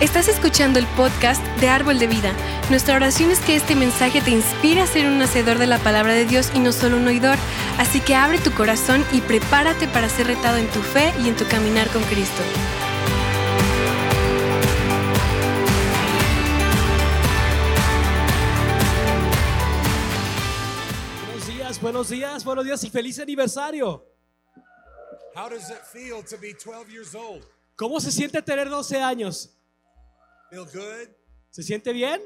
Estás escuchando el podcast de Árbol de Vida. Nuestra oración es que este mensaje te inspire a ser un hacedor de la palabra de Dios y no solo un oidor. Así que abre tu corazón y prepárate para ser retado en tu fe y en tu caminar con Cristo. Buenos días, buenos días, buenos días y feliz aniversario. How does it feel to be 12 years old? ¿Cómo se siente tener 12 años? Feel good? ¿Se siente bien?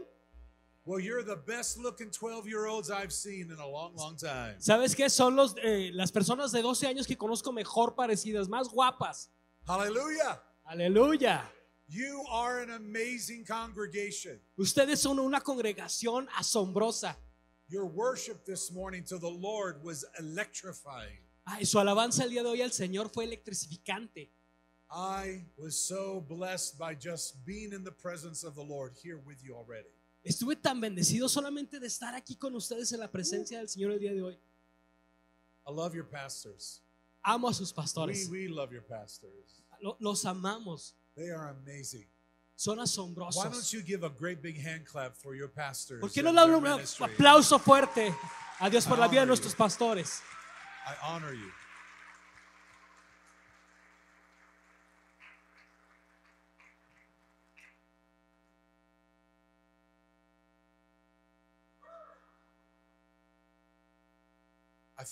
Well, you're the best looking 12 year olds I've seen in a long, long time. ¿Sabes qué? Son los, eh, las personas de 12 años que conozco mejor parecidas, más guapas. Hallelujah. Aleluya. You are an amazing congregation. Ustedes son una congregación asombrosa. Your worship this morning to the Lord was electrifying. Ay, su alabanza el día de hoy al Señor fue electrificante. I was so blessed by just being in the presence of the Lord here with you already. Estuve tan bendecido solamente de estar aquí con ustedes en la presencia del Señor el día de hoy. I love your pastors. Amo a sus pastores. we love your pastors. Lo- Los amamos. They are amazing. Son Why don't asombrosos. you give a great big hand clap for your pastors? ¿Por qué no le un aplauso fuerte a Dios por la vida de nuestros pastores? I honor you.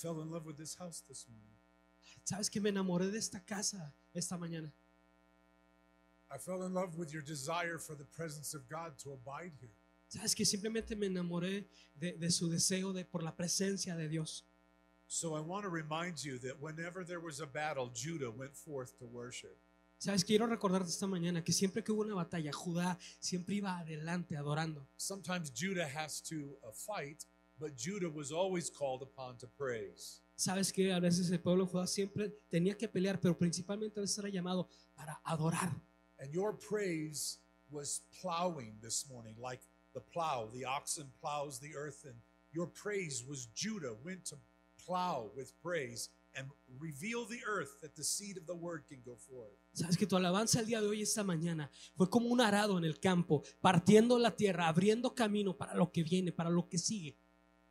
Fell in love with this house this morning. Sabes que me enamoré de esta casa esta mañana. I fell in love with your desire for the presence of God to abide here. Sabes que simplemente me enamoré de, de su deseo de por la presencia de Dios. So I want to remind you that whenever there was a battle, Judah went forth to worship. Sabes, quiero recordarte esta mañana que siempre que hubo una batalla, Judá siempre iba adelante adorando. Sometimes Judah has to uh, fight, but Judah was always called upon to praise. Sabes que a veces el pueblo de Judá siempre tenía que pelear, pero principalmente a veces era llamado para adorar. And your praise was plowing this morning, like the plow, the oxen plows the earth. And your praise was Judah went to plow with praise and reveal the earth that the seed of the word can go forth. Sabes que tu alabanza el día de hoy, esta mañana, fue como un arado en el campo, partiendo la tierra, abriendo camino para lo que viene, para lo que sigue.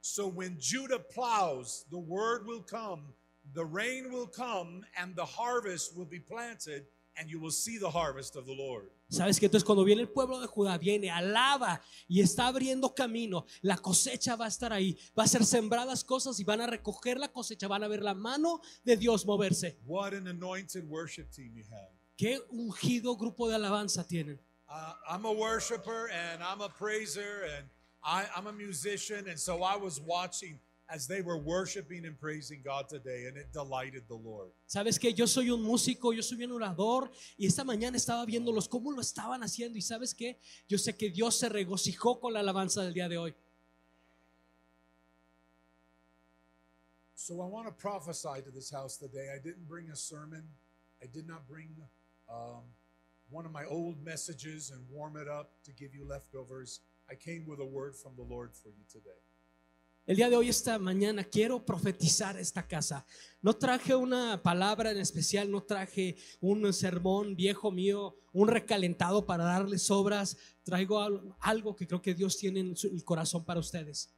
So when Judah plows, the word will come, the rain will come, and the harvest will be planted, and you will see the harvest of the Lord. Sabes que entonces cuando viene el pueblo de Judá, viene, alaba y está abriendo camino, la cosecha va a estar ahí, va a ser sembradas cosas y van a recoger la cosecha, van a ver la mano de Dios moverse. What an anointed worship team you have. Qué ungido grupo de alabanza tienen. Uh, I'm a worshiper and I'm a praiser and I, I'm a musician. And so I was watching as they were worshiping and praising God today, and it delighted the Lord. Sabes que yo soy un músico, yo soy un orador y esta mañana estaba viéndolos cómo lo estaban haciendo y sabes que yo sé que Dios se regocijó con la alabanza del día de hoy. So I want to prophesy to this house today. I didn't bring a sermon, I did not bring um, one of my old messages and warm it up to give you leftovers. I came with a word from the Lord for you today. El día de hoy, esta mañana, quiero profetizar esta casa. No traje una palabra en especial, no traje un sermón viejo mío, un recalentado para darles obras. Traigo al- algo que creo que Dios tiene en el corazón para ustedes.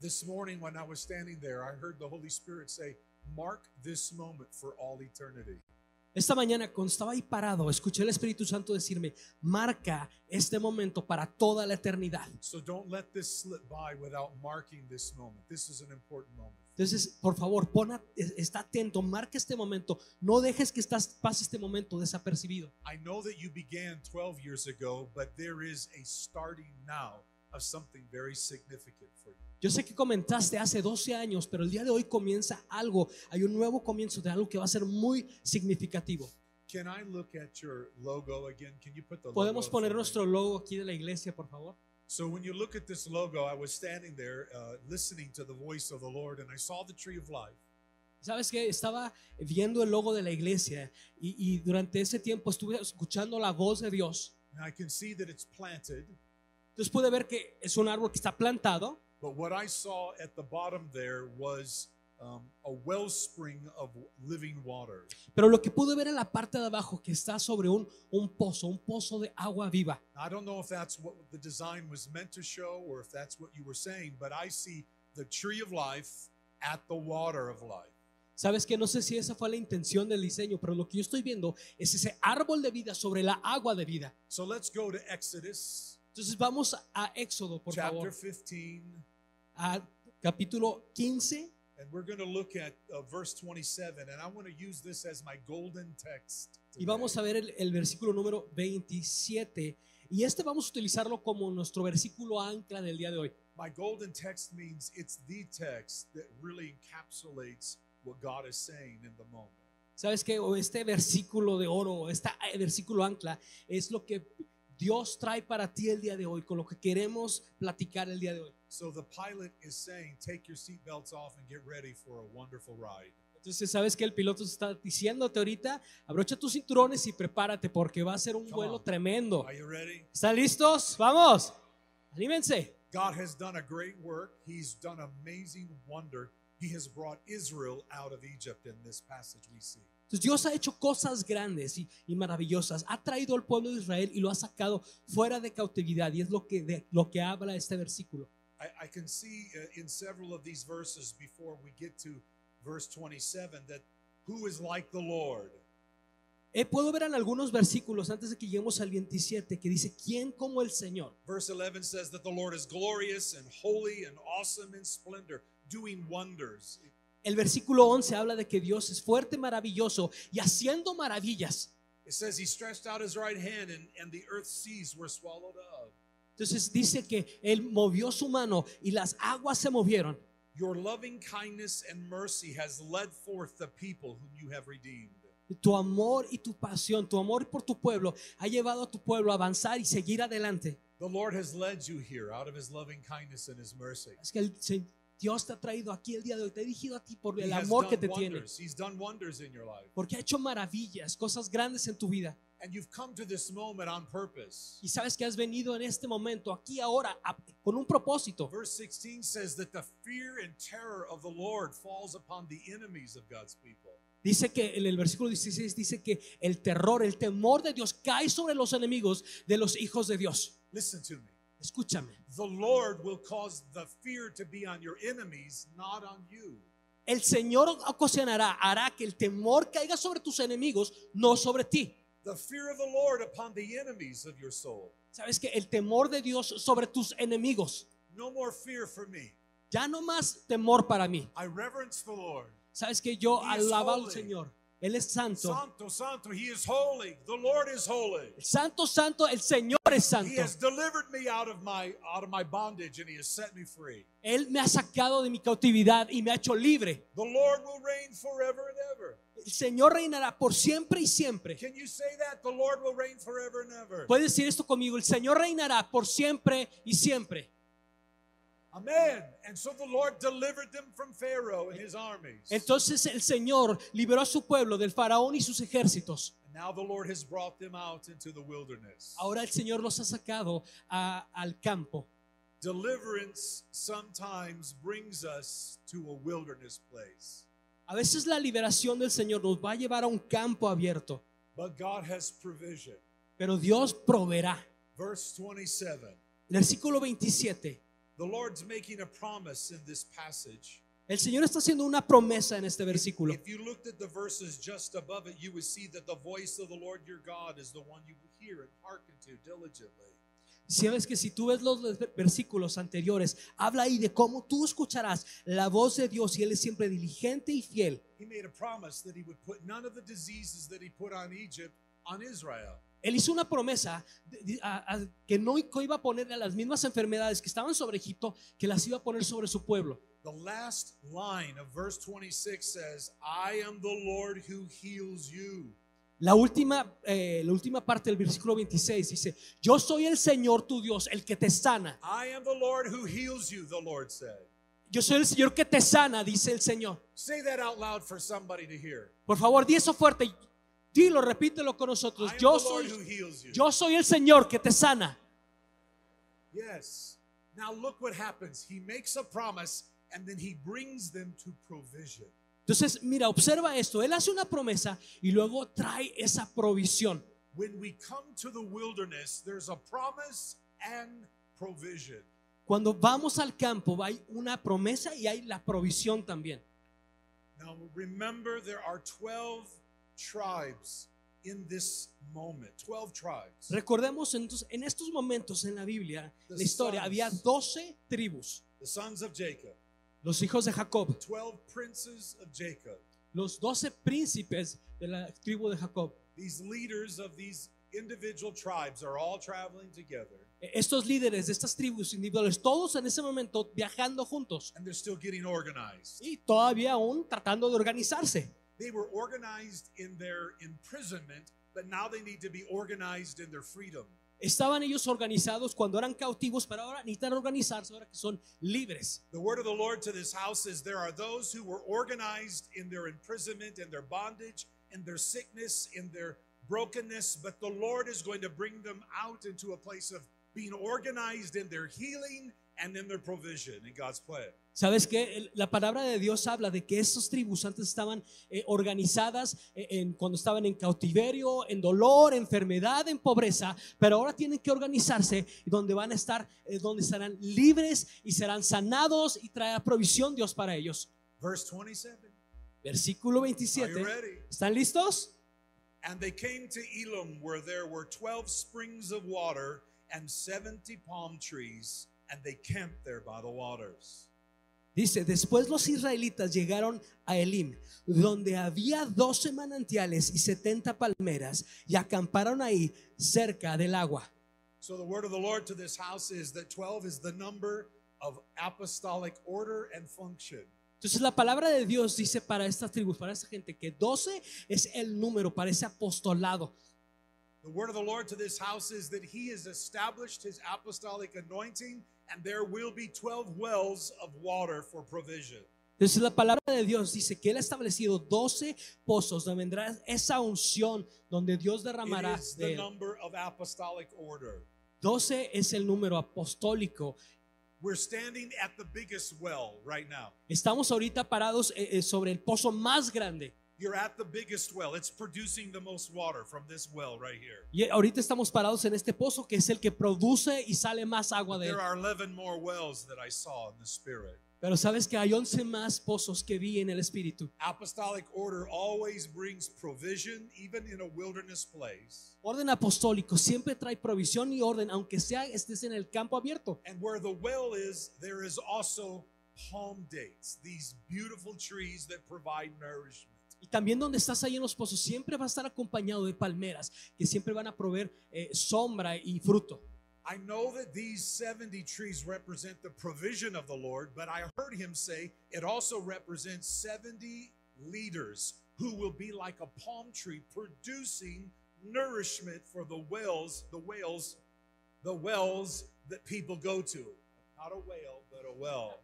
This morning, when I was standing there, I heard the Holy Spirit say, Mark this moment for all eternity. Esta mañana, cuando estaba ahí parado, escuché el Espíritu Santo decirme, marca este momento para toda la eternidad. So don't let this slip by without marking this moment. This is an important moment. Entonces, por favor, pon a- está atento, marca este momento. No dejes que estás, pase este momento desapercibido. I know that you began 12 years ago, but there is a starting now of something very significant for you. Yo sé que comentaste hace 12 años, pero el día de hoy comienza algo. Hay un nuevo comienzo de algo que va a ser muy significativo. Can I look at your logo again? Can you put the Podemos logo poner nuestro logo aquí de la iglesia, por favor. So when you look at this logo, I was standing there uh, listening to the voice of the Lord, and I saw the tree of life. Sabes que estaba viendo el logo de la iglesia y, y durante ese tiempo estuve escuchando la voz de Dios. And I can see that it's planted, Entonces pude ver que es un árbol que está plantado, but what I saw at the bottom there was um, a wellspring of living water. Pero lo que pude ver en la parte de abajo que está sobre un, un pozo, un pozo de agua viva. I don't know if that's what the design was meant to show or if that's what you were saying, but I see the tree of life at the water of life. Sabes que no sé si esa fue la intención del diseño, pero lo que yo estoy viendo es ese árbol de vida sobre la agua de vida. So let's go to Exodus Entonces vamos a Éxodo, por chapter favor, 15, a capítulo 15 and we're going to look at uh, verse 27. And I want to use this as my golden text. y vamos a ver el, el versículo número 27. Y este vamos a utilizarlo como nuestro versículo ancla del día de hoy. My golden text means it's the text that really encapsulates what God is saying in the moment. Sabes que este versículo de oro, este versículo ancla, es lo que Dios trae para ti el día de hoy, con lo que queremos platicar el día de hoy. So the pilot is saying, take your seatbelts off and get ready for a wonderful ride. Entonces, sabes que el piloto está diciéndote ahorita, abrocha tus cinturones y prepárate porque va a ser un Come vuelo on. tremendo. Are you ready? ¿Están listos? Vamos, anímense. God has done a great work. He's done amazing wonder. He has brought Israel out of Egypt in this passage we see. Entonces, Dios ha hecho cosas grandes y, y maravillosas. Ha traído al pueblo de Israel y lo ha sacado fuera de cautividad. Y es lo que, de, lo que habla este versículo. I, I can see uh, in several of these verses before we get to verse 27 that who is like the Lord? Eh, puedo ver en algunos versículos antes de que lleguemos al 27 que dice, ¿quién como el Señor? Verse 11 says that the Lord is glorious and holy and awesome in splendor, doing wonders. El versículo 11 habla de que Dios es fuerte, maravilloso y haciendo maravillas. It says he stretched out his right hand and, and the earth's seas were swallowed up. Entonces dice que Él movió su mano y las aguas se movieron. Your loving kindness and mercy has led forth the people whom you have redeemed. Tu amor y tu pasión, tu amor por tu pueblo ha llevado a tu pueblo a avanzar y seguir adelante. The Lord has led you here out of his loving kindness and his mercy. Es que el Dios te ha traído aquí el día de hoy, te ha dirigido a ti por He el has amor que te tiene, wonders. Life. porque ha hecho maravillas, cosas grandes en tu vida. And you've come to this moment on purpose. Y sabes que has venido en este momento, aquí ahora, a- con un propósito. Verse 16 says that the fear and terror of the Lord falls upon the enemies of God's people. Dice que en el versículo 16 dice que el terror, el temor de Dios cae sobre los enemigos de los hijos de Dios. Listen to me. Escúchame. The Lord will cause the fear to be on your enemies, not on you. El Señor ocasionará, hará que el temor caiga sobre tus enemigos, no sobre ti. The fear of the Lord upon the enemies of your soul. Sabes que el temor de Dios sobre tus enemigos. No more fear for me. Ya no más temor para mí. I reverence the Lord. Sabes que yo alaba al. Señor. Él es santo. Santo, Santo, He is holy. The Lord is holy. Santo, santo, el Señor es He santo. has delivered me out of my out of my bondage and He has set me free. Él me ha sacado de mi cautividad y me ha hecho libre. The Lord will reign forever and ever. El Señor reinará por siempre y siempre. Can you say that? The Lord will reign forever and ever. Puedes decir esto conmigo. El Señor reinará por siempre y siempre. Amen. And so the Lord delivered them from Pharaoh and his armies. Entonces el Señor liberó a su pueblo del faraón y sus ejércitos. And now the Lord has brought them out into the wilderness. Ahora el Señor los ha sacado a- al campo. Deliverance sometimes brings us to a wilderness place. A veces la liberación del Señor nos va a llevar a un campo abierto, But God has provision. pero Dios proveerá. Verse 27. Versículo 27. The Lord's making a promise in this passage. El Señor está haciendo una promesa en este versículo. If you looked at the verses just above it, you would see that the voice of the Lord your God is the one you will hear and hearken to diligently. Sabes que si tú ves los versículos anteriores, habla ahí de cómo tú escucharás la voz de Dios y Él es siempre diligente y fiel. He made a promise that he would put none of the diseases that he put on Egypt on Israel. Él hizo una promesa a- a- que no iba a poner a las mismas enfermedades que estaban sobre Egipto, que las iba a poner sobre su pueblo. The last line of verse 26 says, I am the Lord who heals you. La última, eh, la última parte del versículo 26 dice, yo soy el Señor tu Dios, el que te sana. I am the Lord who heals you, the Lord said. Yo soy el Señor que te sana, dice el Señor. Say that out loud for somebody to hear. Por favor, di eso fuerte. Dilo, repítelo con nosotros. Yo soy, yo soy el Señor que te sana. Yes. Now look what happens. He makes a promise and then he brings them to provision. Entonces, mira, observa esto. Él hace una promesa y luego trae esa provisión. When we come to the wilderness, there's a promise and provision. Cuando vamos al campo hay una promesa y hay la provisión también. Now remember, there are 12 tribes in this moment. 12 tribes. Recordemos entonces, en estos momentos en la Biblia, The la historia, sons. había 12 tribus, The sons of Jacob, los hijos de Jacob, 12 princes of Jacob. los 12 príncipes de la tribu de Jacob. These leaders of these individual tribes are all traveling together Estos líderes de estas tribus individuales, todos en ese momento viajando juntos and they're still getting organized. y todavía aún tratando de organizarse. They were organized in their imprisonment, but now they need to be organized in their freedom. Estaban ellos organizados cuando eran cautivos, pero ahora necesitan organizarse ahora que son libres. The word of the Lord to this house is there are those who were organized in their imprisonment, and their bondage, in their sickness, in their brokenness, but the Lord is going to bring them out into a place of being organized in their healing and in their provision in God's plan. ¿Sabes qué? La palabra de Dios habla de que esas tribus antes estaban eh, organizadas eh, en, cuando estaban en cautiverio, en dolor, enfermedad, en pobreza, pero ahora tienen que organizarse donde van a estar, eh, donde estarán libres y serán sanados y traerá provisión Dios para ellos. Verse 27. Versículo Are you 27. ready? ¿Están listos? And they came to Elam, where there were 12 springs of water and 70 palm trees, and they camped there by the waters. Dice, después los israelitas llegaron a Elim, donde había 12 manantiales y 70 palmeras, y acamparon ahí cerca del agua. So the word of the Lord to this house is that 12 is the number of apostolic order and function. Entonces la palabra de Dios dice para estas tribus, para esta gente, que 12 es el número para ese apostolado. The word of the Lord to this house is that he has established his apostolic anointing, and there will be 12 wells of water for provision. Entonces la palabra de Dios dice que Él ha establecido 12 pozos donde vendrá esa unción donde Dios derramará is de the él. number of apostolic order. 12 es el número apostólico. We're standing at the biggest well right now. Estamos ahorita parados eh, eh, sobre el pozo más grande. You're at the biggest well. It's producing the most water from this well right here. Y ahorita estamos parados en este pozo que es el que produce y sale más agua de él. There are 11 more wells that I saw in the spirit. Pero sabes que hay 11 más pozos que vi en el espíritu. Apostolic order always brings provision, even in a wilderness place. Orden apostólico siempre trae provisión y orden, aunque sea estés en el campo abierto. And where the well is, there is also palm dates, these beautiful trees that provide nourishment. Y también donde estás ahí en los pozos siempre va a estar acompañado de palmeras que siempre van a proveer eh, sombra y fruto. I know that these 70 trees represent the provision of the Lord, but I heard him say it also represents 70 leaders who will be like a palm tree producing nourishment for the wells, the wells, the wells that people go to. Not a whale, but a well.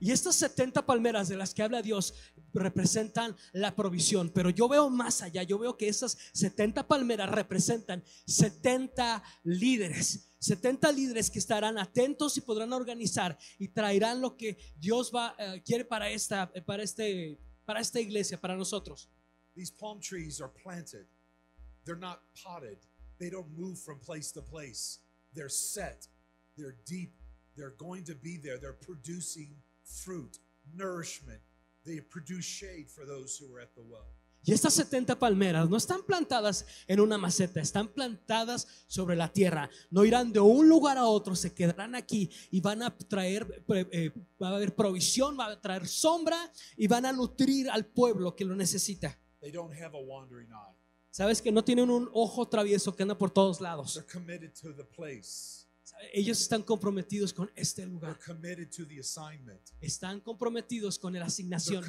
Y estas 70 palmeras de las que habla Dios representan la provisión, pero yo veo más allá, yo veo que esas 70 palmeras representan 70 líderes. 70 líderes que estarán atentos y podrán organizar y traerán lo que Dios va eh, quiere para esta para este para esta iglesia, para nosotros. These palm trees are planted. They're not potted. They don't move from place to place. They're set. They're deep. They're going to be there. They're producing fruit, nourishment. They produce shade for those who are at the well. Y estas 70 palmeras no están plantadas en una maceta, están plantadas sobre la tierra. No irán de un lugar a otro, se quedarán aquí y van a traer, eh, va a haber provisión, va a traer sombra y van a nutrir al pueblo que lo necesita. They don't have a wandering eye. Sabes que no tienen un ojo travieso que anda por todos lados. They're committed to the place. Ellos están comprometidos con este lugar. committed to the assignment. Están comprometidos con la asignación.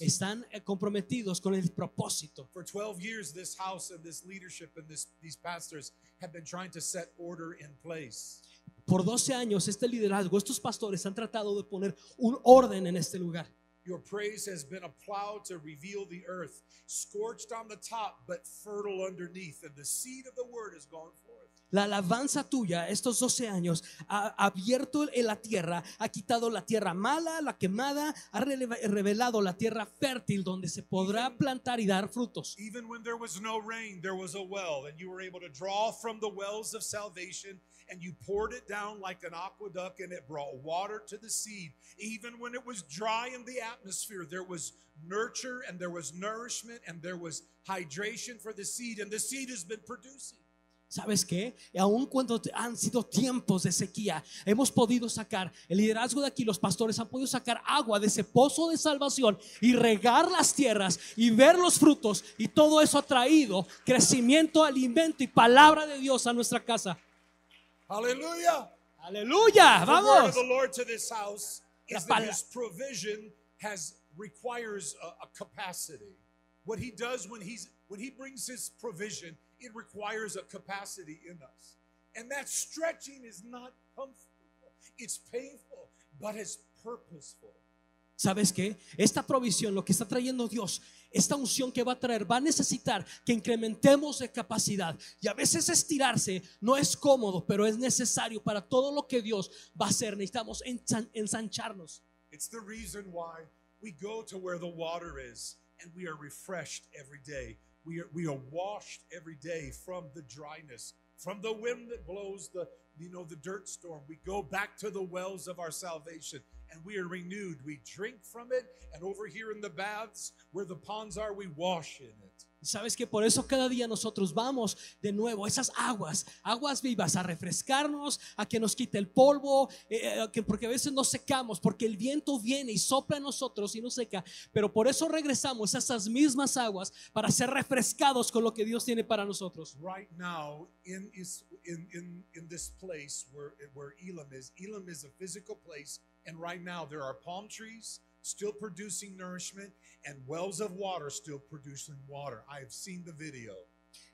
Están eh, comprometidos con el propósito. For 12 years, this house and this leadership and this, these pastors have been trying to set order in place. Por 12 años este liderazgo, estos pastores han tratado de poner un orden en este lugar. Your praise has been a plow to reveal the earth, scorched on the top, but fertile underneath, and the seed of the word has gone forth. La alabanza tuya, estos 12 años, ha abierto en la tierra, ha quitado la tierra mala, la quemada, ha revelado la tierra fértil donde se podrá plantar y dar frutos. Even when there was no rain, there was a well, and you were able to draw from the wells of salvation, and you poured it down like an aqueduct, and it brought water to the seed. Even when it was dry in the atmosphere, there was nurture, and there was nourishment, and there was hydration for the seed, and the seed has been producing. ¿Sabes qué? Y aun cuando han sido tiempos de sequía, hemos podido sacar, el liderazgo de aquí, los pastores han podido sacar agua de ese pozo de salvación y regar las tierras y ver los frutos. Y todo eso ha traído crecimiento, alimento y palabra de Dios a nuestra casa. Aleluya, of vamos. La is that pala- his provision has requires a, a capacity. What he does when he's when he brings his provision, it requires a capacity in us. And that stretching is not comfortable. It's painful, but it's purposeful. ¿Sabes qué? Esta provisión, lo que está trayendo Dios, esta unción que va a traer, va a necesitar que incrementemos de capacidad. Y a veces estirarse no es cómodo, pero es necesario para todo lo que Dios va a hacer. Necesitamos ensan- ensancharnos. It's the reason why we go to where the water is and we are refreshed every day. We are, we are washed every day from the dryness, from the wind that blows the you know the dirt storm. We go back to the wells of our salvation and we are renewed. We drink from it and over here in the baths where the ponds are, we wash in it. Sabes que por eso cada día nosotros vamos de nuevo esas aguas, aguas vivas, a refrescarnos, a que nos quite el polvo, eh, eh, que porque a veces nos secamos, porque el viento viene y sopla nosotros y nos seca. Pero por eso regresamos a esas mismas aguas para ser refrescados con lo que Dios tiene para nosotros. Right now in in in this place where where Elam is. Elam is a physical place and right now there are palm trees still producing nourishment and wells of water still producing water. I have seen the video.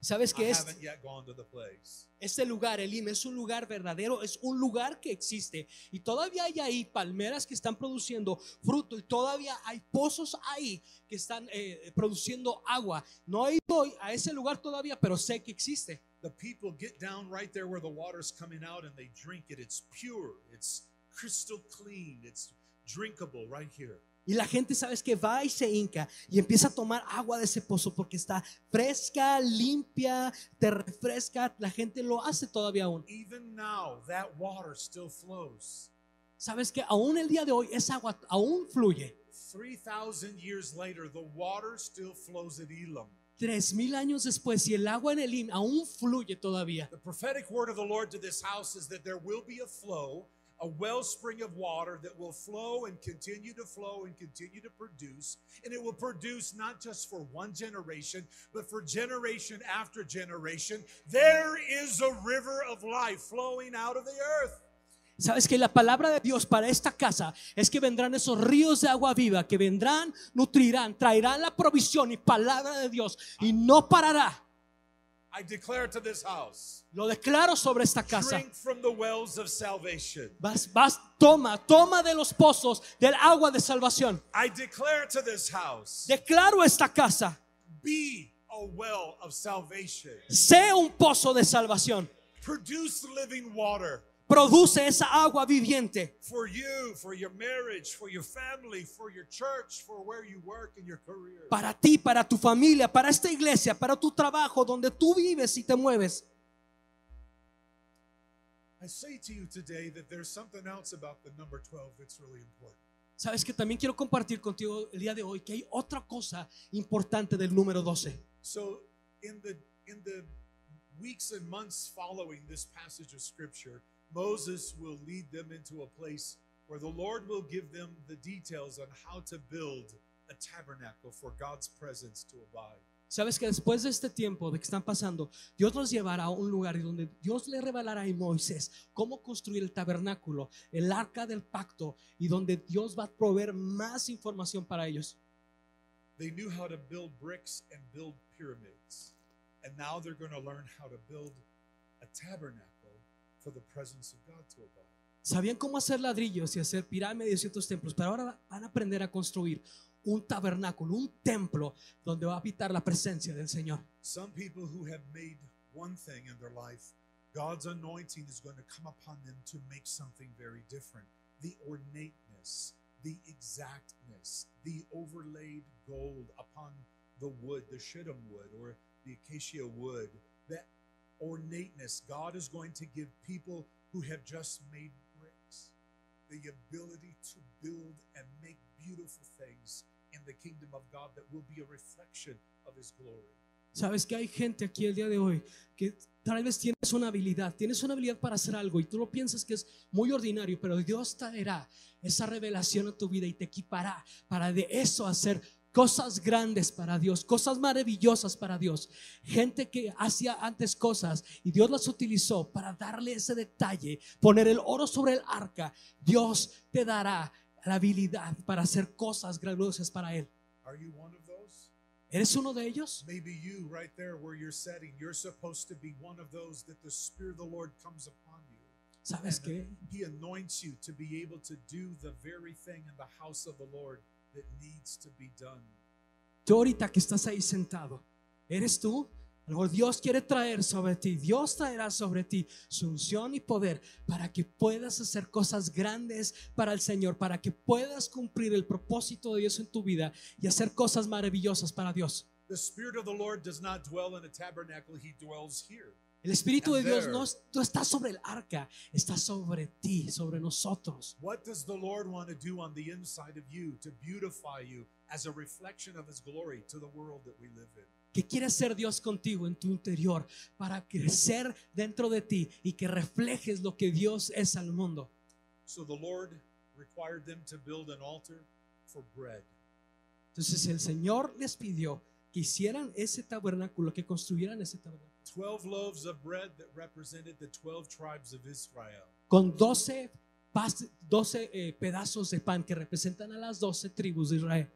Sabes I que este, haven't yet gone to the place. este lugar, Elim, es un lugar verdadero, es un lugar que existe. Y todavía hay ahí palmeras que están produciendo fruto y todavía hay pozos ahí que están eh, produciendo agua. No he ido a ese lugar todavía, pero sé que existe. The people get down right there where the water's coming out and they drink it. It's pure. It's crystal clean. It's drinkable right here. Y la gente, sabes que va y se hinca y empieza a tomar agua de ese pozo porque está fresca, limpia, te refresca. La gente lo hace todavía aún. Even now, that water still flows. Sabes que aún el día de hoy esa agua aún fluye. 3,000 years later, the water still flows at Elam. Tres mil años después y el agua en Elim aún fluye todavía. The prophetic word of the Lord to this house is that there will be a flow, a wellspring of water that will flow and continue to flow and continue to produce. And it will produce not just for one generation, but for generation after generation. There is a river of life flowing out of the earth. Sabes que la palabra de Dios para esta casa es que vendrán esos ríos de agua viva que vendrán, nutrirán, traerán la provisión y palabra de Dios y no parará. I declare to this house Lo declaro sobre esta casa. drink from the wells of salvation. Vas, vas, toma, toma de los pozos del agua de salvación. I declare to this house Declaro esta casa, be a well of salvation. sea un pozo de salvación. Produce living water. Produce esa agua viviente for you, for your marriage, for your family, for your church, for where you work in your career. para ti, para tu familia, para esta iglesia, para tu trabajo, donde tú vives y te mueves. I say to you today that there's something else about the number 12 that's really important. Sabes que también quiero compartir contigo el día de hoy que hay otra cosa importante del número 12. So in the in the weeks and months following this passage of scripture, Moses will lead them into a place where the Lord will give them the details on how to build a tabernacle for God's presence to abide. Sabes que después de este tiempo de que están pasando, Dios los llevará a un lugar donde Dios le revelará a Moisés cómo construir el tabernáculo, el arca del pacto y donde Dios va a proveer más información para ellos. They knew how to build bricks and build pyramids. And now they're going to learn how to build a tabernacle for the presence of God to abide. Sabían cómo hacer ladrillos y hacer pirámides y otros templos, pero ahora van a aprender a construir un tabernáculo, un templo donde va a habitar la presencia del Señor. Some people who have made one thing in their life God's anointing is going to come upon them to make something very different. The ornateness, the exactness, the overlaid gold upon the wood, the shittim wood or the acacia wood, that ornateness. God is going to give people who have just made bricks the ability to build and make beautiful things in the kingdom of God that will be a reflection of His glory. Sabes que hay gente aquí el día de hoy que tal vez tienes una habilidad, tienes una habilidad para hacer algo y tú lo piensas que es muy ordinario, pero Dios traerá esa revelación a tu vida y te equipará para de eso hacer cosas grandes para Dios, cosas maravillosas para Dios. Gente que hacía antes cosas y Dios las utilizó para darle ese detalle, poner el oro sobre el arca. Dios te dará la habilidad para hacer cosas grandiosas para Él. Are you one of those? ¿Eres uno de ellos? Maybe you, right there where you're sitting, you're supposed to be one of those that the Spirit of the Lord comes upon you. ¿Sabes qué? He anoints you to be able to do the very thing in the house of the Lord that needs to be done. Tú ahorita que estás ahí sentado, ¿eres tú? A lo mejor Dios quiere traer sobre ti, Dios traerá sobre ti su unción y poder para que puedas hacer cosas grandes para el Señor, para que puedas cumplir el propósito de Dios en tu vida y hacer cosas maravillosas para Dios. The Spirit of the Lord does not dwell in a tabernacle, He dwells here. El Espíritu de Dios no, no está sobre el arca, está sobre ti, sobre nosotros. What does the Lord want to do on the inside of you to beautify you as a reflection of His glory to the world that we live in? ¿Qué quiere hacer Dios contigo en tu interior para crecer dentro de ti y que reflejes lo que Dios es al mundo? So the Lord required them to build an altar for bread. Entonces el Señor les pidió que hicieran ese tabernáculo, que construyeran ese tabernáculo 12 loaves of bread that represented the 12 tribes of Israel. con 12, pas- 12 eh, pedazos de pan que representan a las 12 tribus de Israel.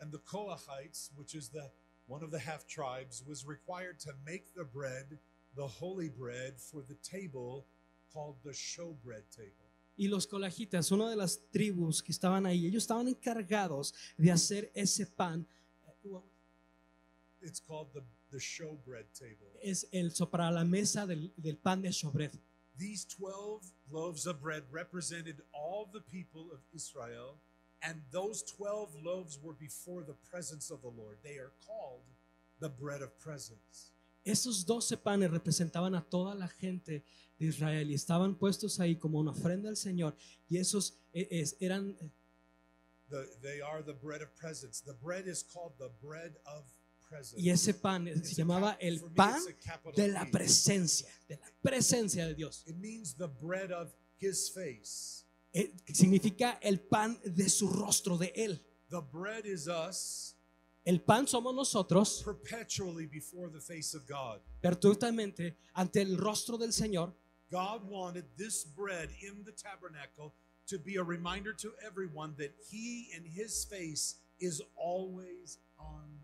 And the Kohathites, which is the one of the half tribes, was required to make the bread, the holy bread, for the table called the showbread table. Y los colajitas, una de las tribus que estaban ahí, ellos estaban encargados de hacer ese pan. It's called the, the showbread table. Es el para la mesa del, del pan de Shobred. These 12 loaves of bread represented all the people of Israel, and those 12 loaves were before the presence of the Lord. They are called the bread of presence. Esos 12 panes representaban a toda la gente de Israel y estaban puestos ahí como una ofrenda al Señor. Y esos eh, es- eran The, they are the bread of presence. The bread is called the bread of. Y ese pan se llamaba el pan de la presencia, de la presencia de Dios. It means the bread of his face. Eh, significa el pan de su rostro de él. The bread is us El pan somos nosotros perpetually before the face of God. perpetuamente ante el rostro del Señor. God wanted this bread in the tabernacle to be a reminder to everyone that he and his face is always on.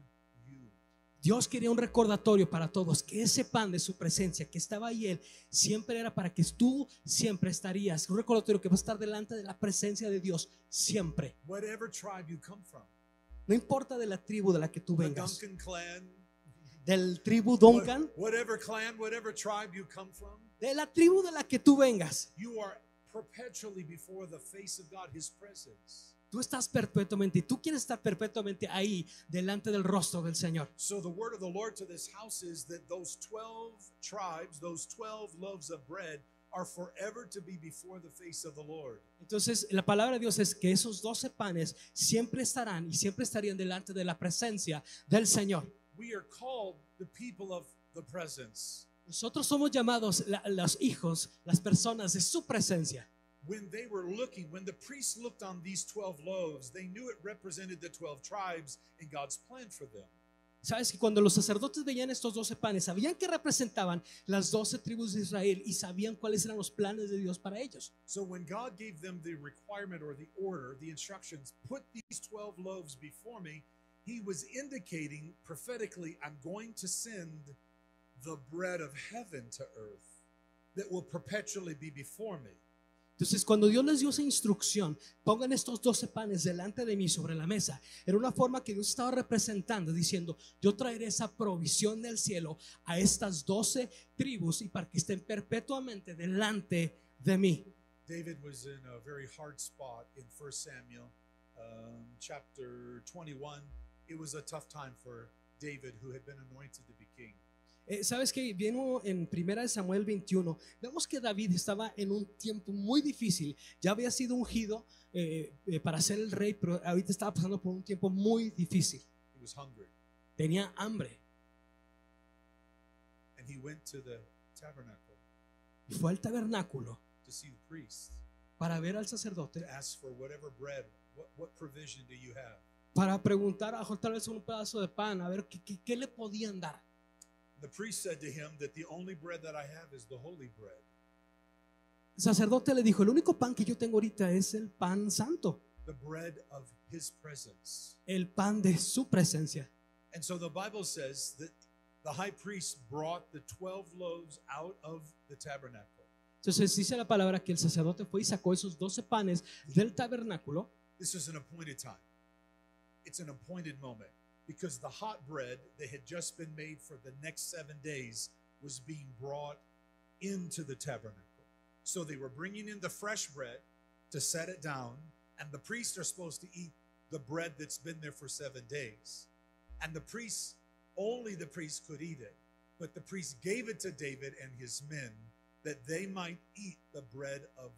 Dios quería un recordatorio para todos que ese pan de su presencia que estaba ahí él siempre era para que tú siempre estarías. Un recordatorio que va a estar delante de la presencia de Dios siempre. Whatever tribe you come from, No importa de la tribu de la que tú vengas. Duncan clan, Del tribu Duncan. whatever clan, whatever tribe you come from, De la tribu de la que tú vengas. you are perpetually before the face of God, his presence. Tú estás perpetuamente y tú quieres estar perpetuamente ahí delante del rostro del Señor. So the word of the Lord to this house is that those 12 tribes, those 12 loaves of bread are forever to be before the face of the Lord. Entonces, la palabra de Dios es que esos 12 panes siempre estarán y siempre estarían delante de la presencia del Señor. We are called the people of the presence. Nosotros somos llamados la- los hijos, las personas de su presencia. When they were looking, when the priests looked on these 12 loaves, they knew it represented the 12 tribes and God's plan for them. Sabes que cuando los sacerdotes veían estos 12 panes, sabían que representaban las 12 tribus de Israel y sabían cuáles eran los planes de Dios para ellos. So when God gave them the requirement or the order, the instructions, put these 12 loaves before me, he was indicating prophetically, I'm going to send the bread of heaven to earth that will perpetually be before me. Entonces, cuando Dios les dio esa instrucción, pongan estos 12 panes delante de mí sobre la mesa, era una forma que Dios estaba representando, diciendo, yo traeré esa provisión del cielo a estas 12 tribus y para que estén perpetuamente delante de mí. David was in a very hard spot in 1 Samuel um, chapter 21. It was a tough time for David, who had been anointed to be king. Eh, Sabes que viene en primera de Samuel 21, vemos que David estaba en un tiempo muy difícil, ya había sido ungido eh, eh, para ser el rey, pero ahorita estaba pasando por un tiempo muy difícil. He was hungry. Tenía hambre And he went to the tabernacle y fue al tabernáculo to see the priest, para ver al sacerdote, to ask for whatever bread, what, what provision do you have? para preguntar a tal vez un pedazo de pan, a ver qué, qué- qué le podían dar. The priest said to him that the only bread that I have is the holy bread. El sacerdote le dijo, el único pan que yo tengo ahorita es el pan santo, the bread of his presence. el pan de su presencia. And so the Bible says that the high priest brought the 12 loaves out of the tabernacle. Entonces dice la palabra que el sacerdote fue y sacó esos 12 panes del tabernáculo. This is an appointed time. It's an appointed moment because the hot bread that had just been made for the next seven days was being brought into the tabernacle. So they were bringing in the fresh bread to set it down, and the priests are supposed to eat the bread that's been there for seven days. And the priests, only the priests could eat it. But the priest gave it to David and his men that they might eat the bread of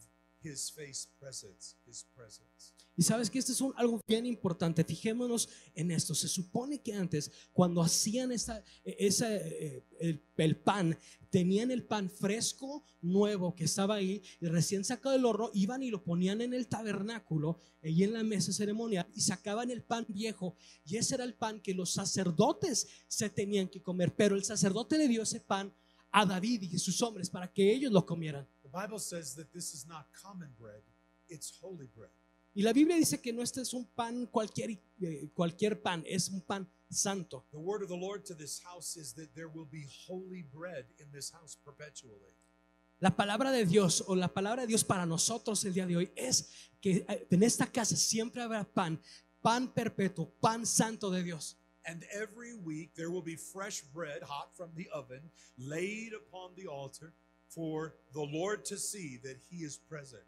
his face presence, his presence. Y sabes que esto es un- algo bien importante. Fijémonos en esto. Se supone que antes, cuando hacían esa, esa, eh, el, el pan, tenían el pan fresco, nuevo, que estaba ahí, y recién sacado del horno, iban y lo ponían en el tabernáculo, y en la mesa ceremonial, y sacaban el pan viejo. Y ese era el pan que los sacerdotes se tenían que comer. Pero el sacerdote le dio ese pan a David y sus hombres para que ellos lo comieran. The Bible says that this is not common bread, it's holy bread. Y la Biblia dice que no este es un pan cualquier, eh, cualquier pan, es un pan santo. The word of the Lord to this house is that there will be holy bread in this house perpetually. La palabra de Dios o la palabra de Dios para nosotros el día de hoy es que eh, en esta casa siempre habrá pan, pan perpetuo, pan santo de Dios. And every week there will be fresh bread, hot from the oven, laid upon the altar for the Lord to see that He is present.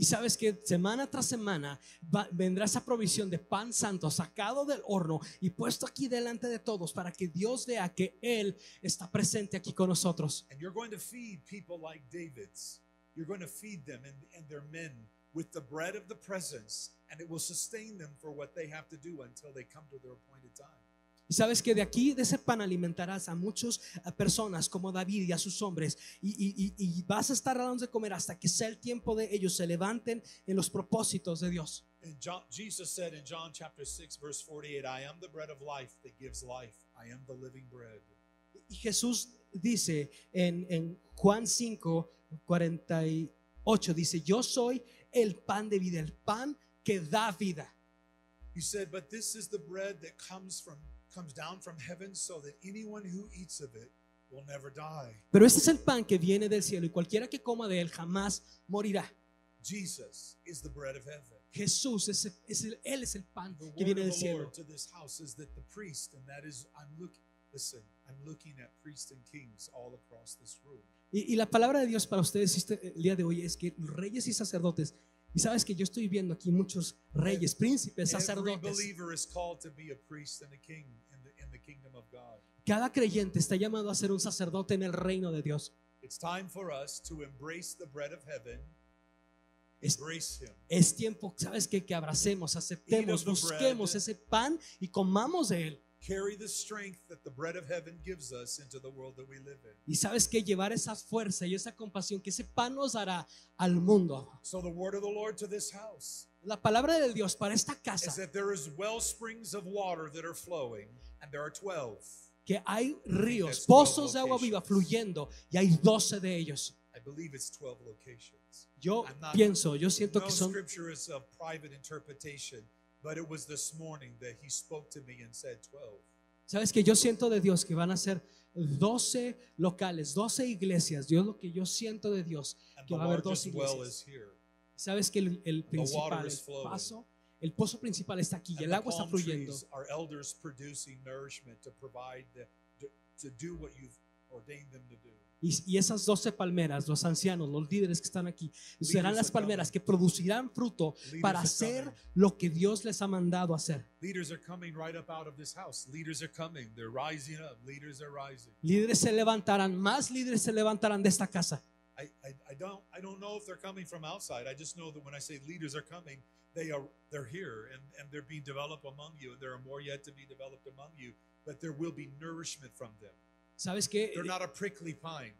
Y sabes que semana tras semana va- vendrá esa provisión de pan santo sacado del horno y puesto aquí delante de todos para que Dios vea que Él está presente aquí con nosotros. And you're going to feed people like David's. You're going to feed them and, and their men with the bread of the presence, and it will sustain them for what they have to do until they come to their appointed time. Y sabes que de aquí, de ese pan, alimentarás a muchas personas como David y a sus hombres. Y, y- y- vas a estar dando de comer hasta que sea el tiempo de ellos se levanten en los propósitos de Dios. John, Jesus said in John chapter 6, verse 48, I am the bread of life that gives life. I am the living bread. Y Jesús dice en, en Juan 5, 48, dice, yo soy el pan de vida, el pan que da vida. He said, But this is the bread that comes from comes down from heaven so that anyone who eats of it will never die. Pero este es el pan que viene del cielo y cualquiera que coma de él jamás morirá. Jesus is the bread of heaven. Jesús es, es el, él es el pan The que viene del cielo. To this house is that the priest, and that is, I'm looking, listen, I'm looking at priests and kings all across this room. Y, y la palabra de Dios para ustedes este- el día de hoy es que reyes y sacerdotes, y sabes que yo estoy viendo aquí muchos reyes, príncipes, sacerdotes. Cada creyente está llamado a ser un sacerdote en el reino de Dios. It's time for us to embrace the bread of heaven, Es, embrace Him. es tiempo, sabes que que abracemos, aceptemos, busquemos ese pan y comamos de él. Y sabes que llevar esa fuerza y esa compasión que ese pan nos dará al mundo. So the word of the Lord to this house La palabra de Dios para esta is casa, that there is well springs of water that are flowing, and there are 12. que hay ríos, pozos de agua viva fluyendo y hay 12 de ellos. I believe it's 12 locations. Yo I'm not- pienso, yo siento no que son scripture is of private interpretation, but it was this morning that he spoke to me and said 12. Sabes que yo siento de Dios que van a ser 12 locales, 12 iglesias. Dios lo que yo siento de Dios, And que the va a haber 12 largest well iglesias. is here. Sabes que el, el principal, el paso, el pozo principal está aquí y el agua está fluyendo. Y, y esas 12 palmeras, los ancianos, los líderes que están aquí, serán las palmeras que producirán fruto para hacer lo que Dios les ha mandado hacer. Leaders are coming right up out of this house. Leaders are coming. They're rising up. Leaders are rising. Líderes se levantarán, más líderes se levantarán de esta casa. I, I, I don't I don't know if they're coming from outside. I just know that when I say leaders are coming, they are they're here and, and they're being developed among you, and there are more yet to be developed among you, but there will be nourishment from them. ¿Sabes qué? They're not a prickly pine.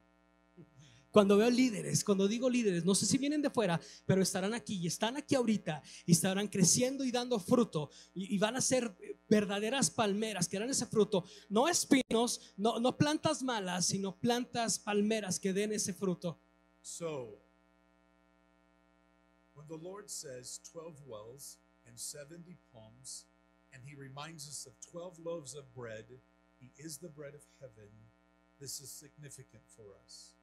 Cuando veo líderes, cuando digo líderes, no sé si vienen de fuera, pero estarán aquí y están aquí ahorita y estarán creciendo y dando fruto y, y van a ser verdaderas palmeras que dan ese fruto. No espinos, no, no plantas malas, sino plantas palmeras que den ese fruto. So when the Lord says 12 wells and 70 palms, and he reminds us of 12 loaves of bread, he is the bread of heaven. This is significant for us.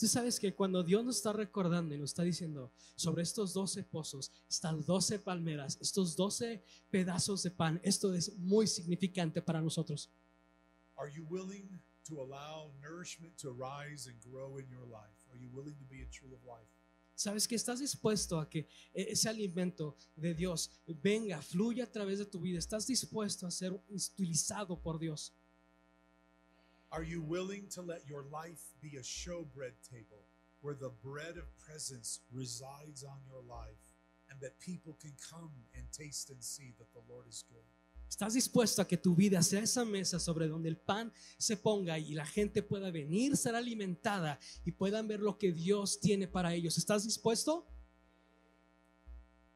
Tú sabes que cuando Dios nos está recordando y nos está diciendo sobre estos 12 pozos, estas 12 palmeras, estos 12 pedazos de pan, esto es muy significante para nosotros. Are you willing to allow nourishment to rise and grow in your life? Are you willing to be a tree of life? Sabes que estás dispuesto a que ese alimento de Dios venga, fluya a través de tu vida. Estás dispuesto a ser utilizado por Dios. Are you willing to let your life be a showbread table where the bread of presence resides on your life and that people can come and taste and see that the Lord is good? Estás dispuesto a que tu vida sea esa mesa sobre donde el pan se ponga y la gente pueda venir, ser alimentada y puedan ver lo que Dios tiene para ellos. ¿Estás dispuesto?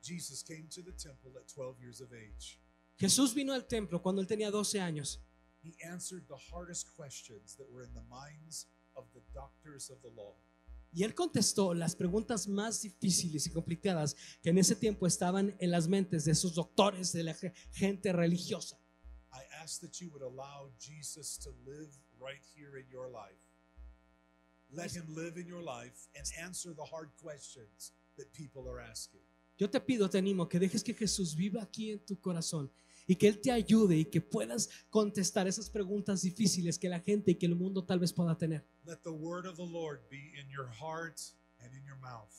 Jesus came to the temple at 12 years of age. Jesús vino al templo cuando él tenía 12 años. He answered the hardest questions that were in the minds of the doctors of the law. Y él contestó las preguntas más difíciles y complicadas que en ese tiempo estaban en las mentes de esos doctores, de la ge- gente religiosa. I ask that you would allow Jesus to live right here in your life. Let him live in your life and answer the hard questions that people are asking. Yo te pido, te animo, que dejes que Jesús viva aquí en tu corazón y que Él te ayude y que puedas contestar esas preguntas difíciles que la gente y que el mundo tal vez pueda tener. Let the word of the Lord be in your heart and in your mouth.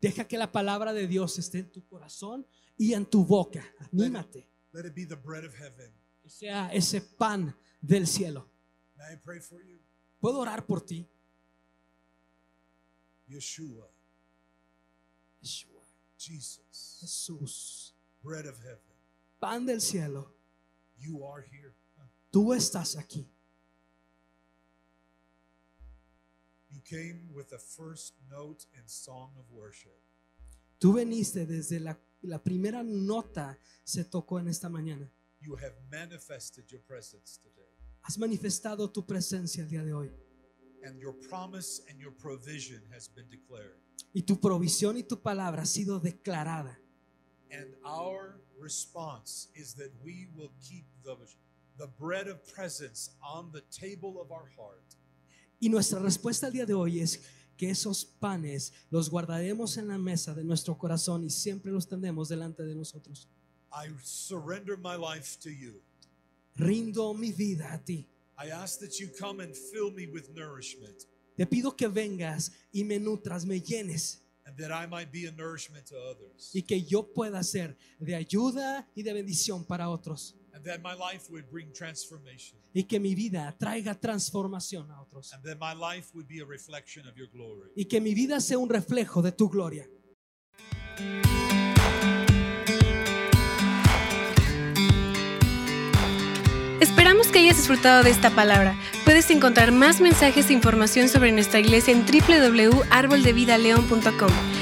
Deja que la palabra de Dios esté en tu corazón y en tu boca. Anímate. Let it be the bread of heaven. Que sea ese pan del cielo. May I pray for you? Puedo orar por ti. Yeshua, Yeshua, Jesus, Jesús, bread of heaven. pan del cielo. You are here. Tú estás aquí. You came with the first note and song of worship. Tú veniste desde la, la primera nota se tocó en esta mañana. You have manifested your presence today. Has manifestado tu presencia el día de hoy. And your promise and your provision has been declared. Y tu provisión y tu palabra ha sido declarada. And our response is that we will keep the, the bread of presence on the table of our heart. Y nuestra respuesta al día de hoy es que esos panes los guardaremos en la mesa de nuestro corazón y siempre los tendremos delante de nosotros. I surrender my life to you. Rindo mi vida a ti. I ask that you come and fill me with nourishment Te pido que vengas y me nutras, me llenes and that I might be a nourishment to others. y que yo pueda ser de ayuda y de bendición para otros. And that my life would bring transformation. Y que mi vida traiga transformación a otros. And that my life would be a reflection of your glory. Y que mi vida sea un reflejo de tu gloria. Esperamos que hayas disfrutado de esta palabra. Puedes encontrar más mensajes e información sobre nuestra iglesia en www.arboldevidaleon.com.